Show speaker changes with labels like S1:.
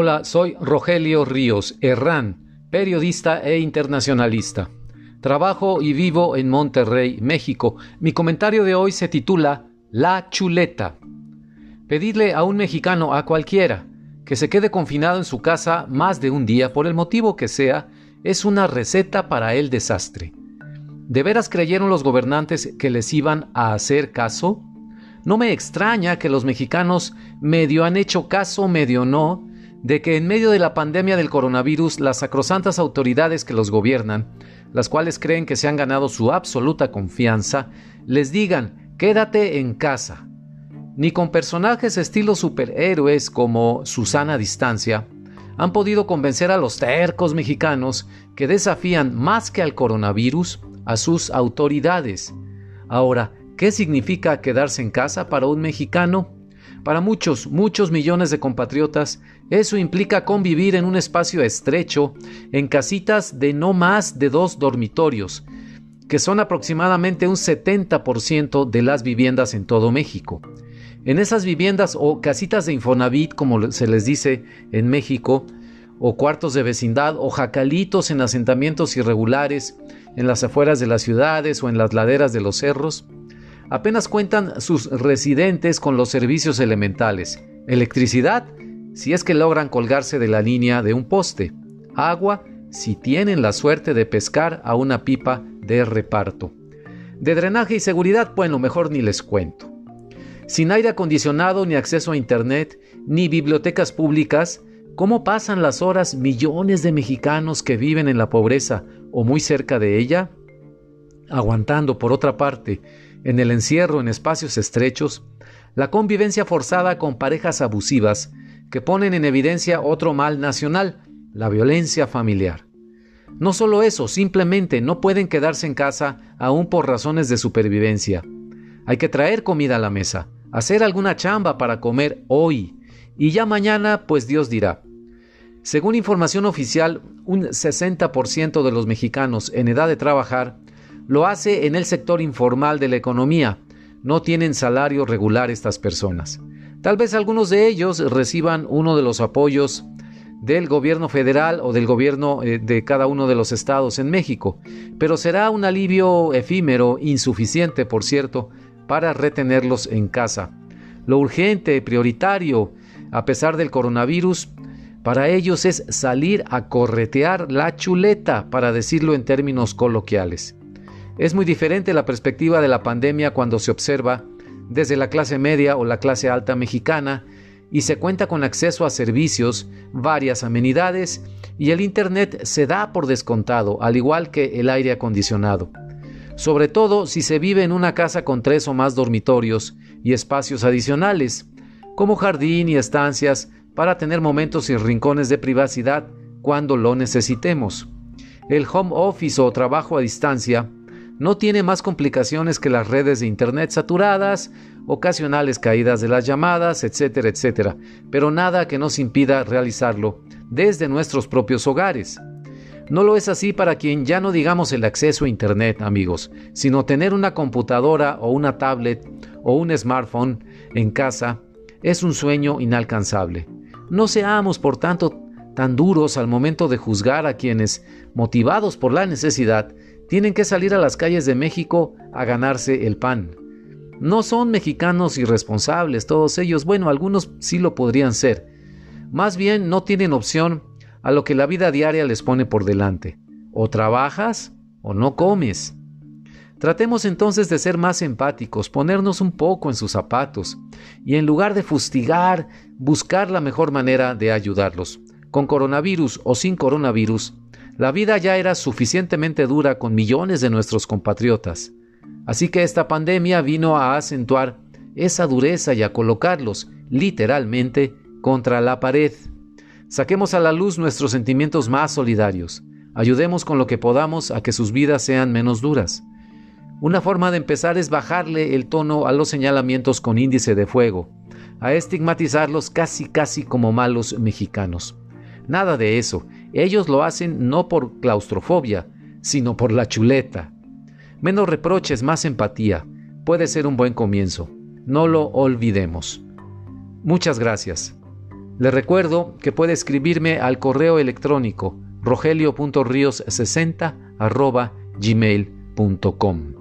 S1: Hola, soy Rogelio Ríos Herrán, periodista e internacionalista. Trabajo y vivo en Monterrey, México. Mi comentario de hoy se titula La chuleta. Pedirle a un mexicano, a cualquiera, que se quede confinado en su casa más de un día, por el motivo que sea, es una receta para el desastre. ¿De veras creyeron los gobernantes que les iban a hacer caso? No me extraña que los mexicanos medio han hecho caso, medio no, de que en medio de la pandemia del coronavirus las sacrosantas autoridades que los gobiernan, las cuales creen que se han ganado su absoluta confianza, les digan quédate en casa. Ni con personajes estilo superhéroes como Susana Distancia han podido convencer a los tercos mexicanos que desafían más que al coronavirus a sus autoridades. Ahora, ¿qué significa quedarse en casa para un mexicano? Para muchos, muchos millones de compatriotas, eso implica convivir en un espacio estrecho, en casitas de no más de dos dormitorios, que son aproximadamente un 70% de las viviendas en todo México. En esas viviendas o casitas de Infonavit, como se les dice en México, o cuartos de vecindad o jacalitos en asentamientos irregulares en las afueras de las ciudades o en las laderas de los cerros, apenas cuentan sus residentes con los servicios elementales, electricidad, si es que logran colgarse de la línea de un poste, agua, si tienen la suerte de pescar a una pipa de reparto. De drenaje y seguridad, bueno, mejor ni les cuento. Sin aire acondicionado, ni acceso a Internet, ni bibliotecas públicas, ¿cómo pasan las horas millones de mexicanos que viven en la pobreza o muy cerca de ella? Aguantando, por otra parte, en el encierro en espacios estrechos, la convivencia forzada con parejas abusivas que ponen en evidencia otro mal nacional, la violencia familiar. No solo eso, simplemente no pueden quedarse en casa aún por razones de supervivencia. Hay que traer comida a la mesa, hacer alguna chamba para comer hoy, y ya mañana pues Dios dirá. Según información oficial, un 60% de los mexicanos en edad de trabajar lo hace en el sector informal de la economía. No tienen salario regular estas personas. Tal vez algunos de ellos reciban uno de los apoyos del gobierno federal o del gobierno eh, de cada uno de los estados en México, pero será un alivio efímero, insuficiente, por cierto, para retenerlos en casa. Lo urgente, prioritario, a pesar del coronavirus, para ellos es salir a corretear la chuleta, para decirlo en términos coloquiales. Es muy diferente la perspectiva de la pandemia cuando se observa desde la clase media o la clase alta mexicana y se cuenta con acceso a servicios, varias amenidades y el Internet se da por descontado, al igual que el aire acondicionado. Sobre todo si se vive en una casa con tres o más dormitorios y espacios adicionales, como jardín y estancias para tener momentos y rincones de privacidad cuando lo necesitemos. El home office o trabajo a distancia no tiene más complicaciones que las redes de Internet saturadas, ocasionales caídas de las llamadas, etcétera, etcétera, pero nada que nos impida realizarlo desde nuestros propios hogares. No lo es así para quien ya no digamos el acceso a Internet, amigos, sino tener una computadora o una tablet o un smartphone en casa es un sueño inalcanzable. No seamos, por tanto, tan duros al momento de juzgar a quienes, motivados por la necesidad, tienen que salir a las calles de México a ganarse el pan. No son mexicanos irresponsables todos ellos, bueno, algunos sí lo podrían ser. Más bien no tienen opción a lo que la vida diaria les pone por delante. O trabajas o no comes. Tratemos entonces de ser más empáticos, ponernos un poco en sus zapatos y en lugar de fustigar, buscar la mejor manera de ayudarlos. Con coronavirus o sin coronavirus, la vida ya era suficientemente dura con millones de nuestros compatriotas, así que esta pandemia vino a acentuar esa dureza y a colocarlos, literalmente, contra la pared. Saquemos a la luz nuestros sentimientos más solidarios, ayudemos con lo que podamos a que sus vidas sean menos duras. Una forma de empezar es bajarle el tono a los señalamientos con índice de fuego, a estigmatizarlos casi casi como malos mexicanos. Nada de eso, ellos lo hacen no por claustrofobia, sino por la chuleta. Menos reproches, más empatía. Puede ser un buen comienzo. No lo olvidemos. Muchas gracias. Le recuerdo que puede escribirme al correo electrónico rogelio.rios60 gmail.com.